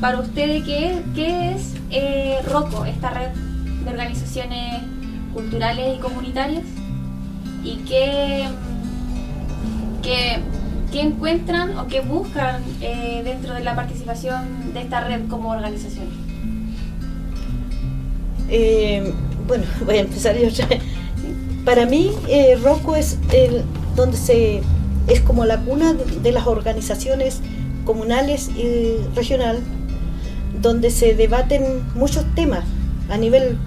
para ustedes, ¿qué, qué es eh, ROCO, esta red de organizaciones culturales y comunitarias? ¿Y qué, encuentran o qué buscan eh, dentro de la participación de esta red como organización? Eh, bueno, voy a empezar yo. Para mí, Rocco es el, donde se es como la cuna de las organizaciones comunales y regional, donde se debaten muchos temas a nivel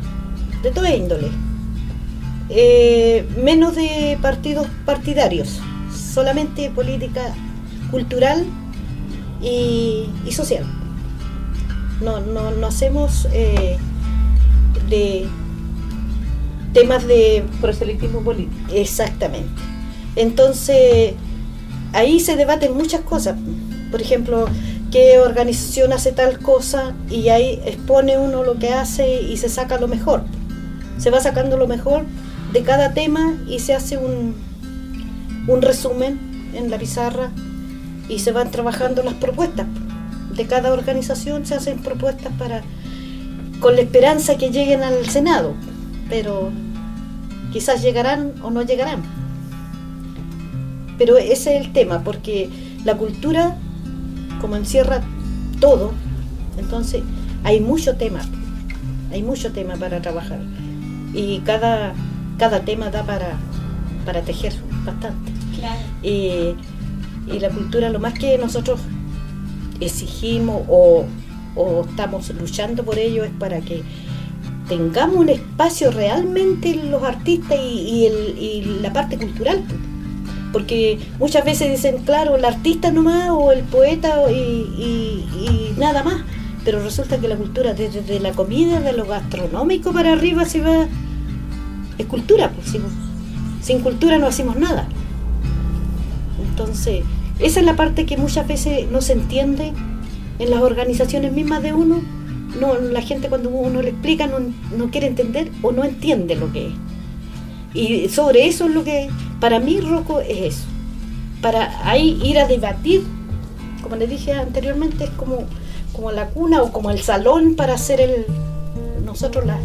de toda índole. Eh, menos de partidos partidarios, solamente política cultural y, y social. No, no, no hacemos eh, de temas de proselitismo político. Exactamente. Entonces, ahí se debaten muchas cosas. Por ejemplo, qué organización hace tal cosa y ahí expone uno lo que hace y se saca lo mejor. Se va sacando lo mejor de cada tema y se hace un, un resumen en la pizarra y se van trabajando las propuestas. De cada organización se hacen propuestas para con la esperanza que lleguen al Senado, pero quizás llegarán o no llegarán. Pero ese es el tema, porque la cultura, como encierra todo, entonces hay mucho tema, hay mucho tema para trabajar. Y cada, cada tema da para, para tejer bastante. Claro. Y, y la cultura, lo más que nosotros exigimos o, o estamos luchando por ello es para que tengamos un espacio realmente los artistas y, y el- y la parte cultural. Porque muchas veces dicen, claro, el artista nomás o el poeta y, nada más. Pero resulta que la cultura, desde de la comida, de lo gastronómico para arriba, se va. Es cultura, pues sin, sin cultura no hacemos nada. Entonces, esa es la parte que muchas veces no se entiende en las organizaciones mismas de uno. No, la gente cuando uno le explica no, no quiere entender o no entiende lo que es. Y sobre eso es lo que, para mí, Rocco es eso. Para ahí ir a debatir, como les dije anteriormente, es como, como la cuna o como el salón para hacer el, nosotros las,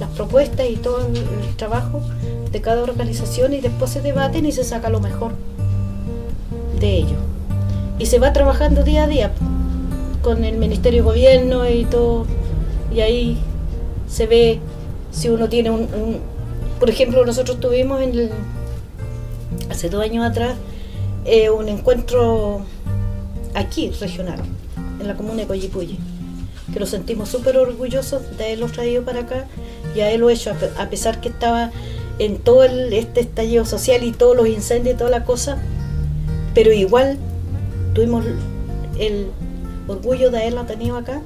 las propuestas y todo el, trabajo de cada organización y después se debaten y se saca lo mejor de ello. Y se va trabajando día a día con el Ministerio de Gobierno y todo. Y ahí se ve si uno tiene un... un- por ejemplo, nosotros tuvimos en el- hace dos años atrás eh, un encuentro aquí, regional, en la comuna de Coyipulli, que nos sentimos súper orgullosos de haberlo traído para acá y haberlo hecho, a pe- a pesar que estaba en todo este estallido social y todos los incendios y toda la cosa, pero igual tuvimos el orgullo de haberla tenido acá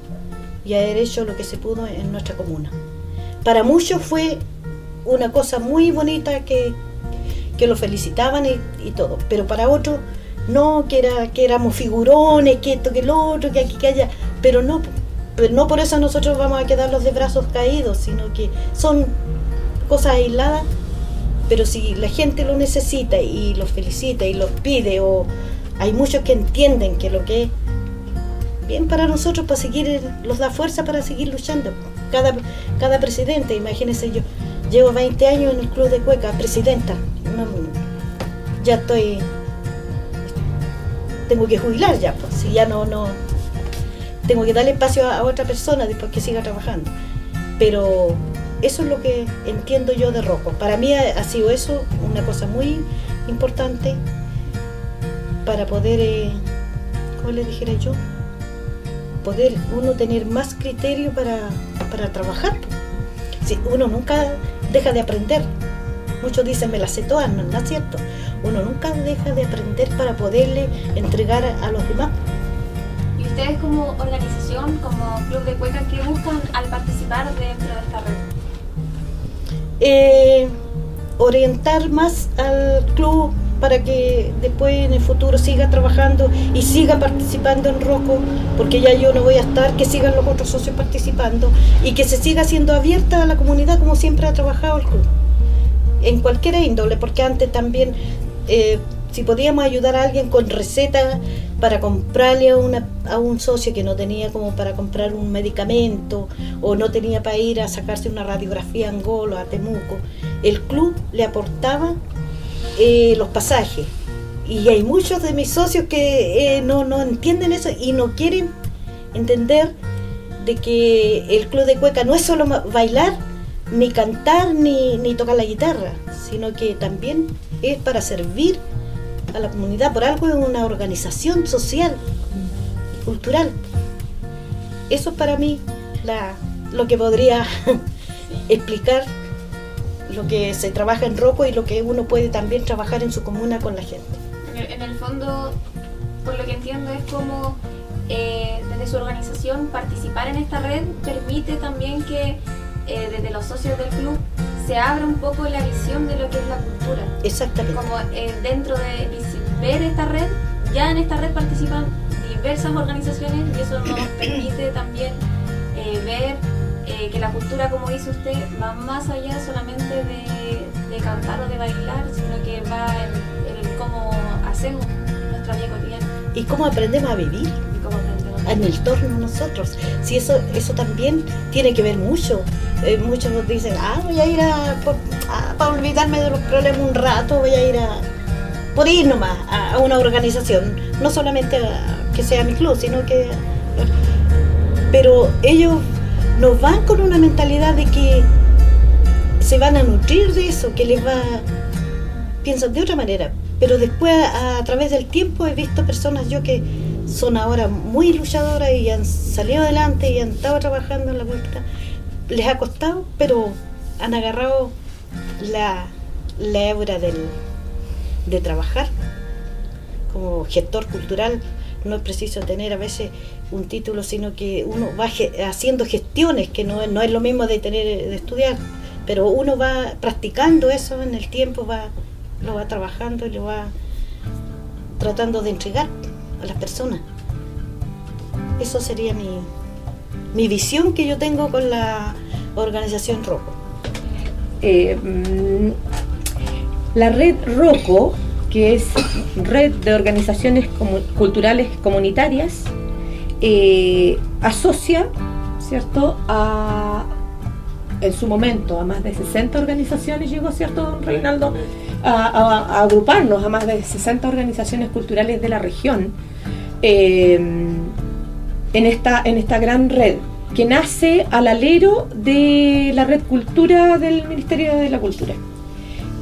y haber hecho lo que se pudo en nuestra comuna. Para muchos fue una cosa muy bonita que, que lo felicitaban y, y todo, pero para otros no, que, era, que éramos figurones, que esto, que lo otro, que aquí, que allá, pero no, pero no por eso nosotros vamos a quedarlos de brazos caídos, sino que son cosas aisladas pero si la gente lo necesita y los felicita y los pide, o hay muchos que entienden que lo que es bien para nosotros, para seguir, los da fuerza para seguir luchando. Cada, cada presidente, imagínense yo, llevo 20 años en el Club de Cueca, presidenta, ya estoy, tengo que jubilar ya, pues, si ya no, no, tengo que darle espacio a, otra persona después que siga trabajando. Pero eso es lo que entiendo yo de Rocco. Para mí ha sido eso una cosa muy importante para poder, eh, ¿cómo le dijera yo? Poder uno tener más criterio para, para trabajar. Si uno nunca deja de aprender. Muchos dicen, me las sé todas, no, no es cierto. Uno nunca deja de aprender para poderle entregar a, a los demás. ¿Y ustedes como organización, como Club de Cueca, qué buscan al participar dentro de esta red? eh, orientar más al club para que después en el futuro siga trabajando y siga participando en Rocco, porque ya yo no voy a estar, que sigan los otros socios participando y que se siga siendo abierta a la comunidad como siempre ha trabajado el club, en cualquier índole, porque antes también, eh, si podíamos ayudar a alguien con recetas para comprarle a, una, a un socio que no tenía como para comprar un medicamento o no tenía para ir a sacarse una radiografía a Angolo, a Temuco, el club le aportaba eh, los pasajes. Y hay muchos de mis socios que eh, no, no entienden eso y no quieren entender de que el club de cueca no es solo bailar, ni cantar, ni, ni tocar la guitarra, sino que también es para servir a la comunidad. Por algo es una organización social y cultural. Eso es para mí la, lo que podría explicar lo que se trabaja en Roco y lo que uno puede también trabajar en su comuna con la gente. En el, fondo, por lo que entiendo, es como eh, desde su organización participar en esta red permite también que eh, desde los socios del club se abra un poco la visión de lo que es la cultura. Exactamente. Como eh, dentro de ver esta red, ya en esta red participan diversas organizaciones y eso nos permite también ver que la cultura, como dice usted, va más allá solamente de, cantar o de bailar, sino que va en, cómo hacemos nuestra vida cotidiana. Y cómo aprendemos a vivir. Y cómo aprendemos en el torno nosotros. Si eso, eso también tiene que ver mucho. Eh, muchos nos dicen, ah, voy a ir a, para olvidarme de los problemas un rato, voy a ir a, por ir nomás a, una organización. No solamente a, que sea mi club, sino que... Pero ellos nos van con una mentalidad de que se van a nutrir de eso, que les va... Piensan de otra manera. Pero después, a, través del tiempo, he visto personas yo que son ahora muy luchadoras y han salido adelante y han estado trabajando en la cultura. Les ha costado, pero han agarrado la, la hebra del, de trabajar como gestor cultural. No es preciso tener a veces un título, sino que uno va haciendo gestiones, que no, no es lo mismo de tener de estudiar, pero uno va practicando eso en el tiempo, va lo va trabajando y lo va tratando de entregar a las personas. Eso sería mi, mi visión que yo tengo con la organización ROCO. Eh, la red ROCO, que es Red de Organizaciones Culturales Comunitarias, eh, asocia, ¿cierto?, a, en su momento a más de 60 organizaciones, llegó, ¿cierto, Reinaldo? A, agruparnos a más de 60 organizaciones culturales de la región eh, en, esta, en esta gran red que nace al alero de la red cultura del Ministerio de la Cultura.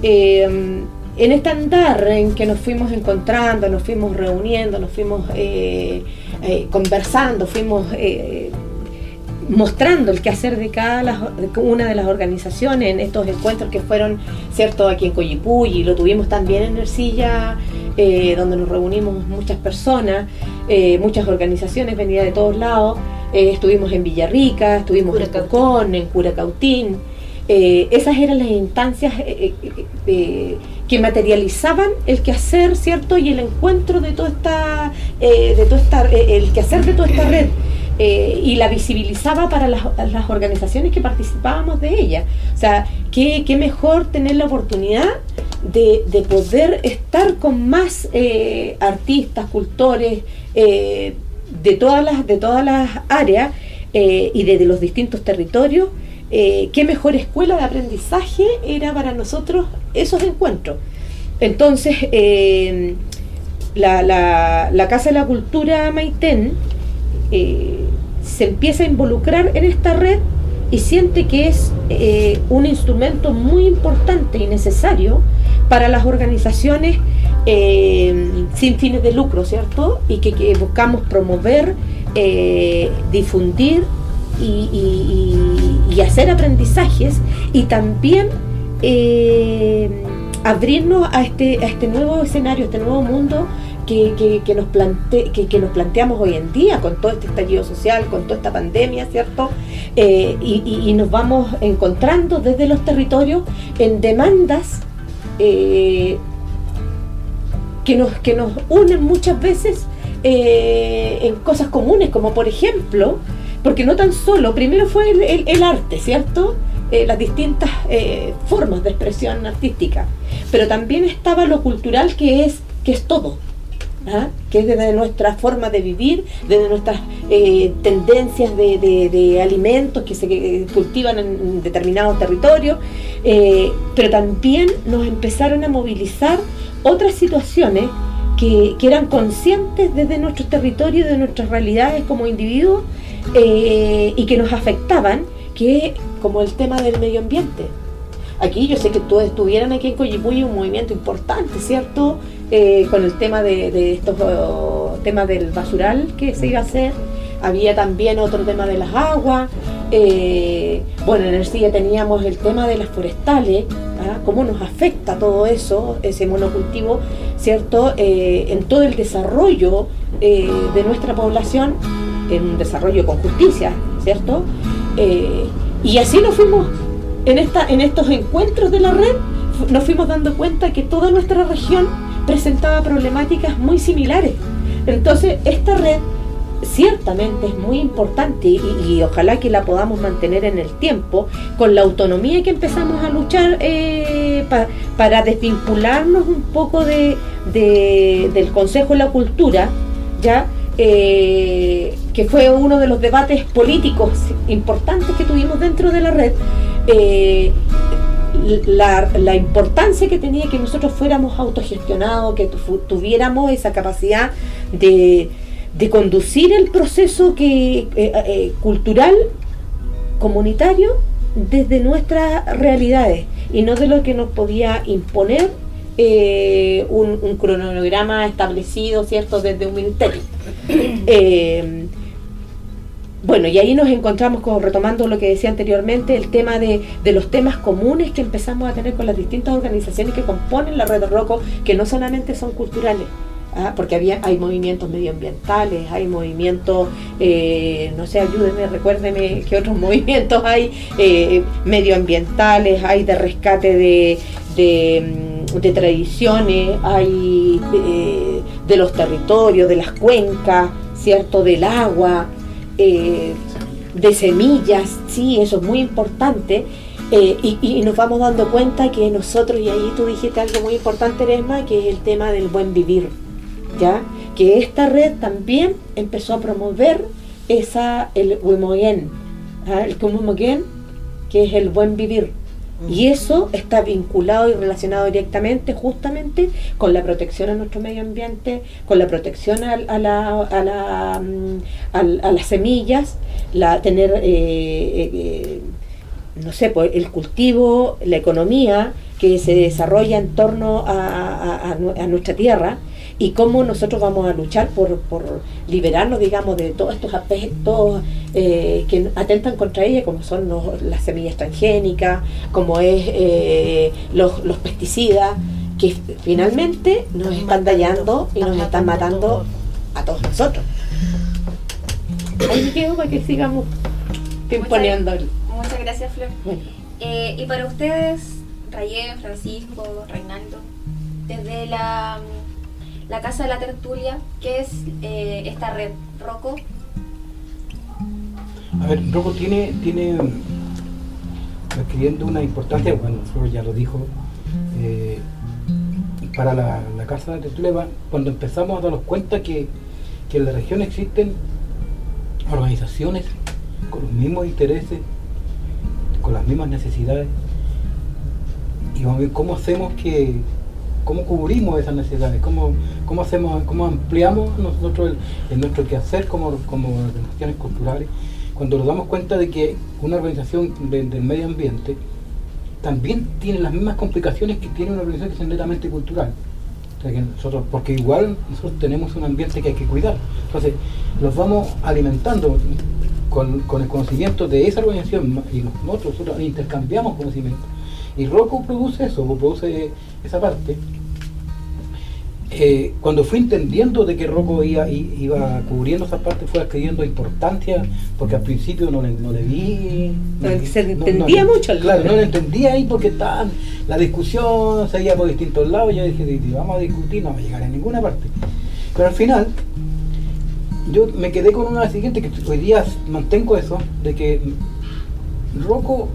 Eh, en este andar en que nos fuimos encontrando, nos fuimos reuniendo, nos fuimos eh, eh, conversando, fuimos eh, mostrando el quehacer de cada una de las organizaciones en estos encuentros que fueron, cierto, aquí en Coyipulli, lo tuvimos también en Ercilla, donde nos reunimos muchas personas, muchas organizaciones venidas de todos lados, estuvimos en Villarrica, estuvimos en Cocón, en Curacautín, esas eran las instancias que materializaban el quehacer, ¿cierto? Y el encuentro de toda esta, eh, de toda esta eh, el quehacer de toda esta red. Eh, y la visibilizaba para las, organizaciones que participábamos de ella. O sea, qué, qué mejor tener la oportunidad de, de poder estar con más artistas, cultores, de, todas las, de todas las áreas y de, de los distintos territorios eh, qué mejor escuela de aprendizaje era para nosotros esos encuentros. Entonces, eh, la, Casa de la Cultura Maitén eh, se empieza a involucrar en esta red y siente que es un instrumento muy importante y necesario para las organizaciones sin fines de lucro, ¿cierto? Y que buscamos promover, difundir y, hacer aprendizajes y también eh, abrirnos a este, este nuevo escenario, a este nuevo mundo que, nos plante, que, nos planteamos hoy en día con todo este estallido social, con toda esta pandemia, ¿cierto? Eh, y, nos vamos encontrando desde los territorios en demandas eh, que, nos, que nos unen muchas veces en cosas comunes, como por ejemplo porque no tan solo, primero fue el, arte, ¿cierto? Eh, las distintas eh, formas de expresión artística, pero también estaba lo cultural que es, que es todo. ¿ah? que es desde nuestra forma de vivir, desde nuestras eh, tendencias de, alimentos que se cultivan en determinados territorios, eh, pero también nos empezaron a movilizar otras situaciones que, eran conscientes desde nuestros territorios, de nuestras realidades como individuos eh, y que nos afectaban, que como el tema del medio ambiente. Aquí yo sé que todos estuvieran aquí en Coyipuy un movimiento importante, ¿cierto? Eh, con el tema de, estos oh, temas del basural que se iba a hacer. Había también otro tema de las aguas. Eh, bueno, en el CIE teníamos el tema de las forestales, ¿ah? cómo nos afecta todo eso, ese monocultivo, ¿cierto? En todo el desarrollo de nuestra población, en un desarrollo con justicia, ¿cierto? y así nos fuimos en, esta, en estos encuentros de la red, nos fuimos dando cuenta que toda nuestra región presentaba problemáticas muy similares. Entonces, esta red ciertamente es muy importante y, ojalá que la podamos mantener en el tiempo con la autonomía que empezamos a luchar eh, para desvincularnos un poco de, del Consejo de la Cultura, ya eh, que fue uno de los debates políticos importantes que tuvimos dentro de la red. Eh, la, importancia que tenía que nosotros fuéramos autogestionados, que tuviéramos esa capacidad de, conducir el proceso que, eh, eh, cultural, comunitario, desde nuestras realidades y no de lo que nos podía imponer eh, un, cronograma establecido, ¿cierto?, desde un ministerio. Bueno, y ahí nos encontramos con, retomando lo que decía anteriormente, el tema de, los temas comunes que empezamos a tener con las distintas organizaciones que componen la red de Roco, que no solamente son culturales, ¿ah? porque había, hay movimientos medioambientales, hay movimientos, eh, no sé, ayúdenme, recuérdeme qué otros movimientos hay eh, medioambientales, hay de rescate de, de, mm, tradiciones, hay de, de los territorios, de las cuencas, ¿cierto? Del agua. Eh, de semillas, sí, eso es muy importante. Eh, y, nos vamos dando cuenta que nosotros, y ahí tú dijiste algo muy importante, Resma, que es el tema del buen vivir, ¿ya? Que esta red también empezó a promover esa, el Wimogen, ¿ah? el que es el buen vivir. Y eso está vinculado y relacionado directamente justamente con la protección a nuestro medio ambiente, con la protección a, la, a, la, mm, a, las semillas, la, tener, eh, eh, no sé, pues, el cultivo, la economía que se desarrolla en torno a, a nuestra tierra y cómo nosotros vamos a luchar por, por liberarnos, digamos, de todos estos aspectos eh, que atentan contra ella, como son las semillas transgénicas, como es eh, los, pesticidas, que finalmente nos están dañando y nos están matando a todos nosotros. Ahí quedo para que sigamos imponiendo. Muchas, gracias, Flor. Eh, y para ustedes, Rayén, Francisco, Reinaldo, desde la la Casa de la Tertulia, que es eh, esta red, Rocco. A ver, Rocco tiene, tiene adquiriendo una importancia, bueno, ya lo dijo, eh, para la, Casa de la Tertulia, cuando empezamos a darnos cuenta que, en la región existen organizaciones con los mismos intereses, con las mismas necesidades, y vamos a ver cómo hacemos que cómo cubrimos esas necesidades, cómo, cómo hacemos, cómo ampliamos nosotros el, nuestro quehacer como, como organizaciones culturales, cuando nos damos cuenta de que una organización del medio ambiente también tiene las mismas complicaciones que tiene una organización que es netamente cultural. nosotros, porque igual nosotros tenemos un ambiente que hay que cuidar. Entonces, los vamos alimentando con, el conocimiento de esa organización y nosotros, nosotros intercambiamos conocimiento. Y Rocco produce eso, produce esa parte. Eh, cuando fui entendiendo de que Rocco iba, iba cubriendo esa parte, fue adquiriendo importancia, porque al principio no le, no le vi. se entendía mucho. Claro, no le entendía ahí porque estaban, la discusión seguía por distintos lados. Yo dije, vamos a discutir, no va a llegar a ninguna parte. Pero al final, yo me quedé con una siguiente, que hoy día mantengo eso, de que Rocco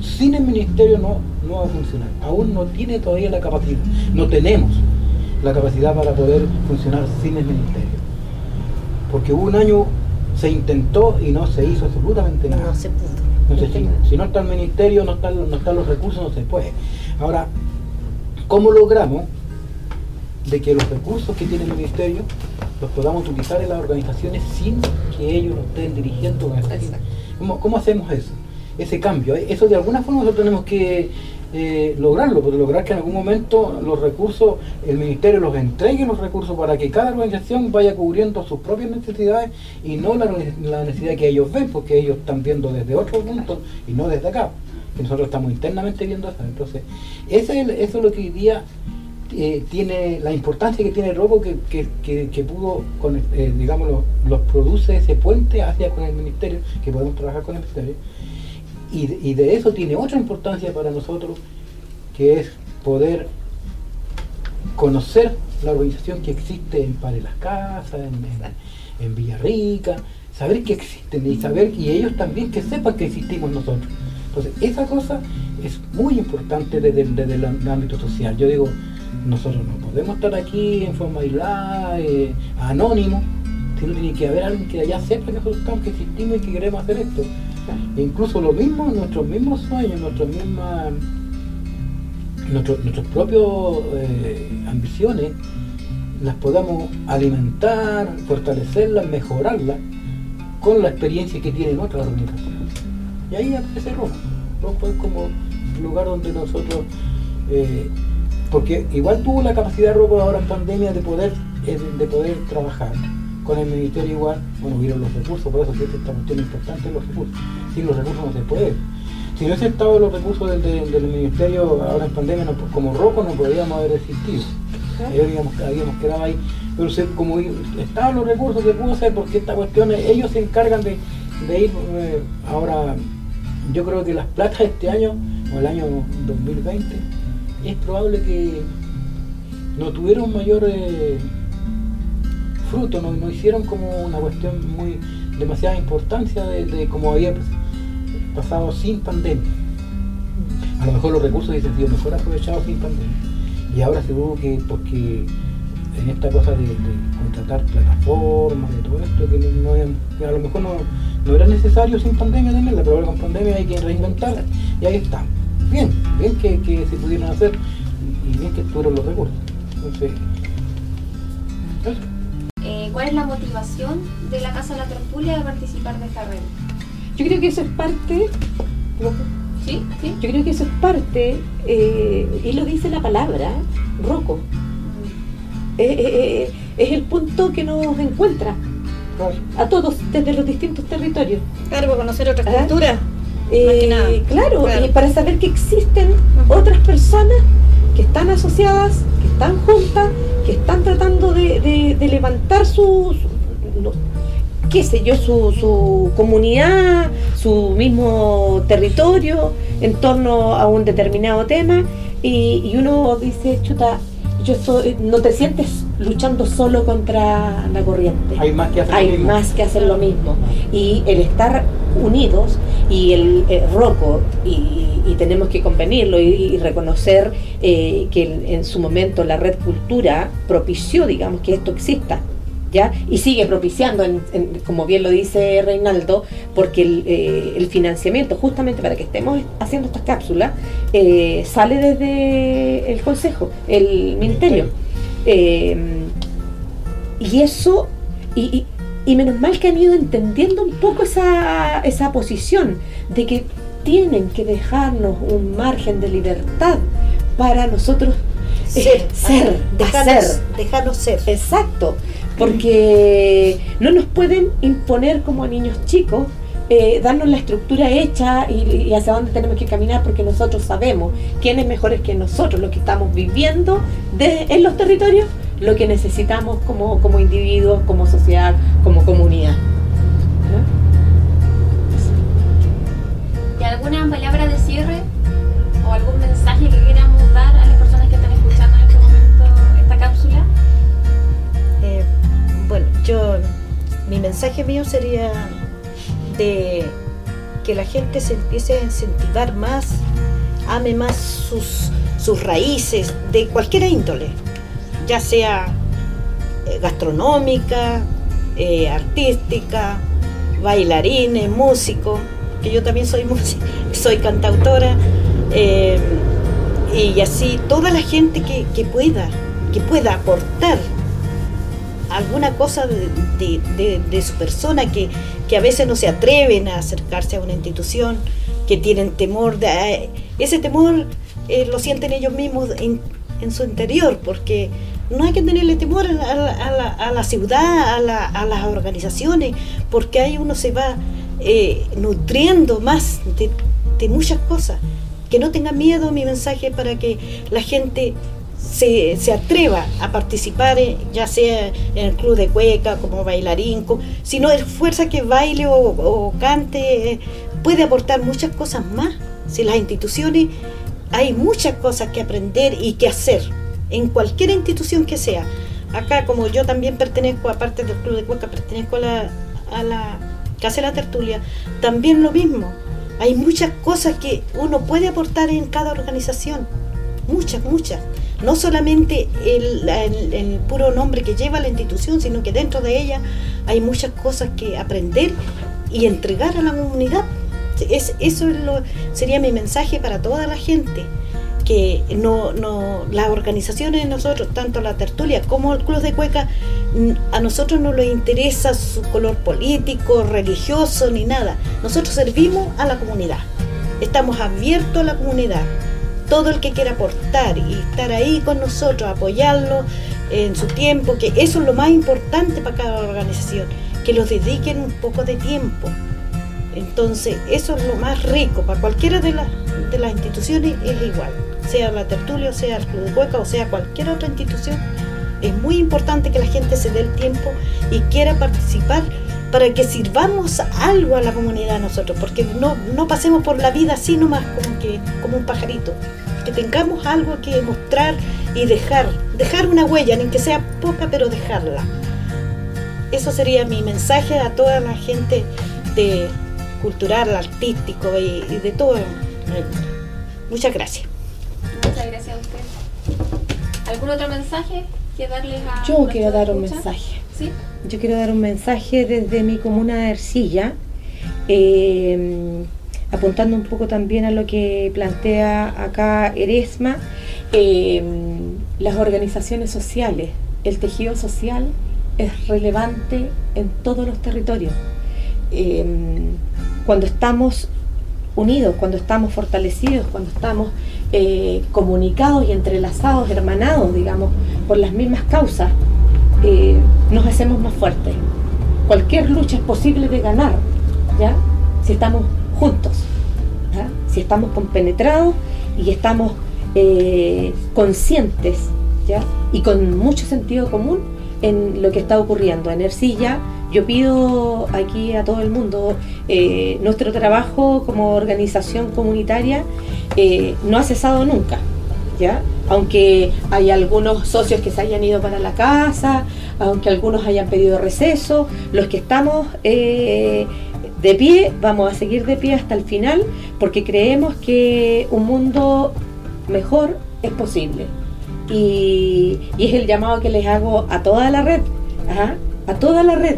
sin el ministerio no, no va a funcionar. Aún no tiene todavía la capacidad. No tenemos. La capacidad para poder funcionar sin el ministerio. Porque hubo un año, se intentó y no se hizo absolutamente nada. No se pudo. No se hizo. Si no está el ministerio, no están, no están los recursos, no se puede. Ahora, ¿cómo logramos de que los recursos que tiene el ministerio los podamos utilizar en las organizaciones sin que ellos lo estén dirigiendo? ¿Cómo, ¿Cómo hacemos eso? Ese cambio. Eso de alguna forma nosotros tenemos que eh, lograrlo, lograr que en algún momento los recursos, el ministerio los entregue los recursos para que cada organización vaya cubriendo sus propias necesidades y no la, necesidad que ellos ven, porque ellos están viendo desde otro punto y no desde acá. Que nosotros estamos internamente viendo eso. Entonces, ese es, eso es lo que hoy día eh, tiene la importancia que tiene el robo que, que, que, que pudo, con, eh, digamos, los, los produce ese puente hacia con el ministerio, que podemos trabajar con el ministerio. Y, de- eso tiene otra importancia para nosotros, que es poder conocer la organización que existe en Pare las Casas, en, en, en Villarrica, saber que existen y saber y ellos también que sepan que existimos nosotros. Entonces, esa cosa es muy importante desde, el ámbito social. Yo digo, nosotros no podemos estar aquí en forma aislada, eh, anónimo, sino tiene que haber alguien que allá sepa que nosotros estamos, que existimos y que queremos hacer esto. Incluso lo mismo, nuestros mismos sueños, nuestras mismas nuestro- nuestros propios eh, ambiciones las podamos alimentar, fortalecerlas, mejorarlas con la experiencia que tienen otras organizaciones. Y ahí aparece Roma. Roma es como un lugar donde nosotros, eh, porque igual tuvo la capacidad Roma ahora en pandemia de poder, eh, de poder trabajar. Con el ministerio igual, bueno, hubieron los recursos, por eso que esta cuestión importante los recursos. Sin los recursos no se puede. Si no hubiese estado los recursos del, del- del ministerio ahora en pandemia, no- como rojo no podríamos haber existido. Ellos habíamos, habíamos quedado ahí. Pero se- como estaban los recursos que pudo hacer, porque esta cuestión, eh, ellos se encargan de, de ir eh, ahora, yo creo que las platas de este año, o el año 2020, es probable que no tuvieron mayor eh, fruto, no, hicieron como una cuestión muy demasiada importancia de, como había pasado sin pandemia. A lo mejor los recursos hubiesen sido mejor aprovechados sin pandemia. Y ahora se hubo que, porque en esta cosa de, contratar plataformas, de todo esto, que, no, no a lo mejor no, no era necesario sin pandemia tenerla, pero ahora con pandemia hay que reinventarla y ahí estamos. Bien, bien que, que se pudieron hacer y bien que tuvieron los recursos. Entonces, eso. Motivación de la Casa de la Tertulia de participar de esta red? Yo creo que eso es parte, ¿Sí? ¿Sí? yo creo que eso es parte, eh, y lo dice la palabra, roco. Eh, eh, eh, es el punto que nos encuentra a todos desde los distintos territorios. Claro, para conocer otras Ah. culturas. Eh. Claro, Claro. y para saber que existen otras personas que están asociadas, que están juntas, que están tratando de, de- de levantar su, su- no, qué sé yo, su, su comunidad, su mismo territorio en torno a un determinado tema y, y uno dice, chuta, yo soy, no te sientes luchando solo contra la corriente Hay más que hacer. hay lo mismo. más que hacer lo mismo. Y el estar unidos y el, eh, roco, y, y tenemos que convenirlo y, y reconocer eh, que en, en su momento la red cultura propició, digamos, que esto exista. ¿Ya? Y sigue propiciando, en- en- como bien lo dice Reinaldo, porque el, eh, el financiamiento, justamente para que estemos haciendo estas cápsulas, eh, sale desde el Consejo, el Ministerio. Eh, y eso, y, y- y menos mal que han ido entendiendo un poco esa, esa posición de que tienen que dejarnos un margen de libertad para nosotros Ser, ser, dejarnos, hacer. dejarnos ser. Exacto, porque no nos pueden imponer como niños chicos, eh, darnos la estructura hecha y, hacia dónde tenemos que caminar, porque nosotros sabemos quién es que nosotros, lo que estamos viviendo en los territorios, lo que necesitamos como, como individuos, como sociedad, como comunidad. ¿Y alguna palabra de cierre o algún mensaje que yo, mi mensaje mío sería de que la gente se empiece a incentivar más, ame más sus, sus raíces, de cualquier índole, ya sea eh, gastronómica, eh, artística, bailarines, músicos, que yo también soy soy cantautora, eh, y así toda la gente que, pueda, que pueda aportar alguna cosa de, su persona que, a veces no se atreven a acercarse a una institución, que tienen temor de ese temor eh, lo sienten ellos mismos en, su interior, porque no hay que tenerle temor a la, ciudad, a, las organizaciones, porque ahí uno se va eh, nutriendo más de, muchas cosas. Que no tenga miedo mi mensaje para que la gente se, atreva a participar, ya sea en el club de cueca, como bailarín, si no es fuerza que baile o, cante, puede aportar muchas cosas más. Si las instituciones hay muchas cosas que aprender y que hacer en cualquier institución que sea. Acá, como yo también pertenezco, aparte del Club de Cueca, pertenezco a la, a la Casa de la Tertulia, también lo mismo. Hay muchas cosas que uno puede aportar en cada organización. Muchas, muchas. No solamente el, puro nombre que lleva la institución, sino que dentro de ella hay muchas cosas que aprender y entregar a la comunidad. Es, eso lo, sería mi mensaje para toda la gente que no, no, las organizaciones de nosotros, tanto la tertulia como el Club de Cueca, a nosotros no nos interesa su color político, religioso ni nada. Nosotros servimos a la comunidad. Estamos abiertos a la comunidad. Todo el que quiera aportar y estar ahí con nosotros, apoyarlo en su tiempo, que eso es lo más importante para cada organización, que los dediquen un poco de tiempo entonces, eso es lo más rico para cualquiera de, de las instituciones, es igual, sea la tertulia, sea el Club de Cueca, o sea cualquier otra institución. Es muy importante que la gente se dé el tiempo y quiera participar para que sirvamos algo a la comunidad nosotros, porque no, no pasemos por la vida así nomás como, que, como un pajarito, que tengamos algo que mostrar y dejar, dejar una huella, ni que sea poca, pero dejarla. Eso sería mi mensaje a toda la gente de, cultural, artístico y, de todo. Muchas gracias. Muchas gracias a usted. ¿Algún otro mensaje que darles a Yo quiero dar un mensaje. Yo quiero dar un mensaje desde mi comuna de Ercilla, eh, apuntando un poco también a lo que plantea acá Eresma, eh, las organizaciones sociales, el tejido social es relevante en todos los territorios. Eh, cuando estamos unidos, cuando estamos fortalecidos, cuando estamos eh, comunicados y entrelazados, hermanados, digamos, por las mismas causas, eh, nos hacemos más fuertes. Cualquier lucha es posible de ganar, ¿ya? Si estamos juntos, si estamos compenetrados y estamos eh, conscientes, ¿ya? Y con mucho sentido común en lo que está ocurriendo. En Ercilla, yo pido aquí a todo el mundo, eh, nuestro trabajo como organización comunitaria no ha cesado nunca, Aunque hay algunos socios que se hayan ido para la casa, aunque algunos hayan pedido receso, los que estamos eh, de pie, vamos a seguir de pie hasta el final, porque creemos que un mundo mejor es posible. Y, es el llamado que les hago a toda la red, a toda la red,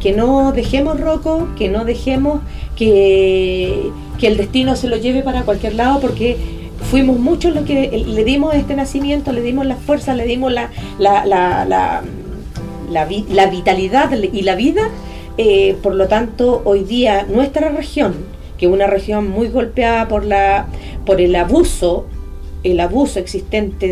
que no dejemos roco, que no dejemos que, el destino se lo lleve para cualquier lado, porque fuimos muchos los que le dimos este nacimiento, le dimos la fuerza, le dimos la, la, la, la, vitalidad y la vida. Eh, por lo tanto, hoy día nuestra región, que es una región muy golpeada por, la, por el abuso el abuso existente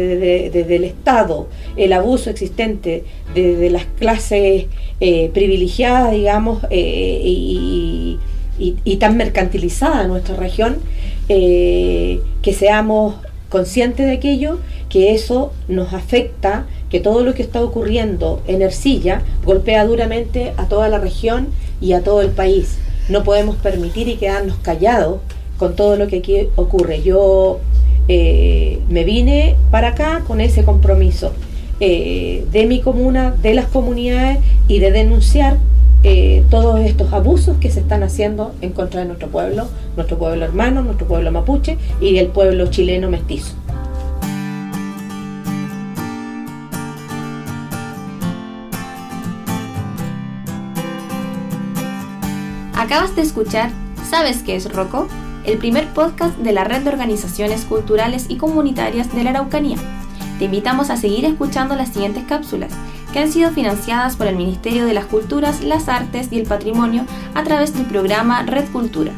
desde el Estado, el abuso existente de, las clases eh, privilegiadas, digamos, eh, y, tan mercantilizada nuestra región, eh, que seamos conscientes de aquello, que eso nos afecta, que todo lo que está ocurriendo en Ercilla golpea duramente a toda la región y a todo el país. No podemos permitir y quedarnos callados con todo lo que aquí ocurre. Yo eh, me vine para acá con ese compromiso eh, de mi comuna, de las comunidades y de denunciar eh, todos estos abusos que se están haciendo en contra de nuestro pueblo, nuestro pueblo hermano, nuestro pueblo mapuche y el pueblo chileno mestizo. Acabas de escuchar ¿Sabes qué es Roco? El primer podcast de la red de organizaciones culturales y comunitarias de la Araucanía. Te invitamos a seguir escuchando las siguientes cápsulas han sido financiadas por el Ministerio de las Culturas, las Artes y el Patrimonio a través del programa Red Cultura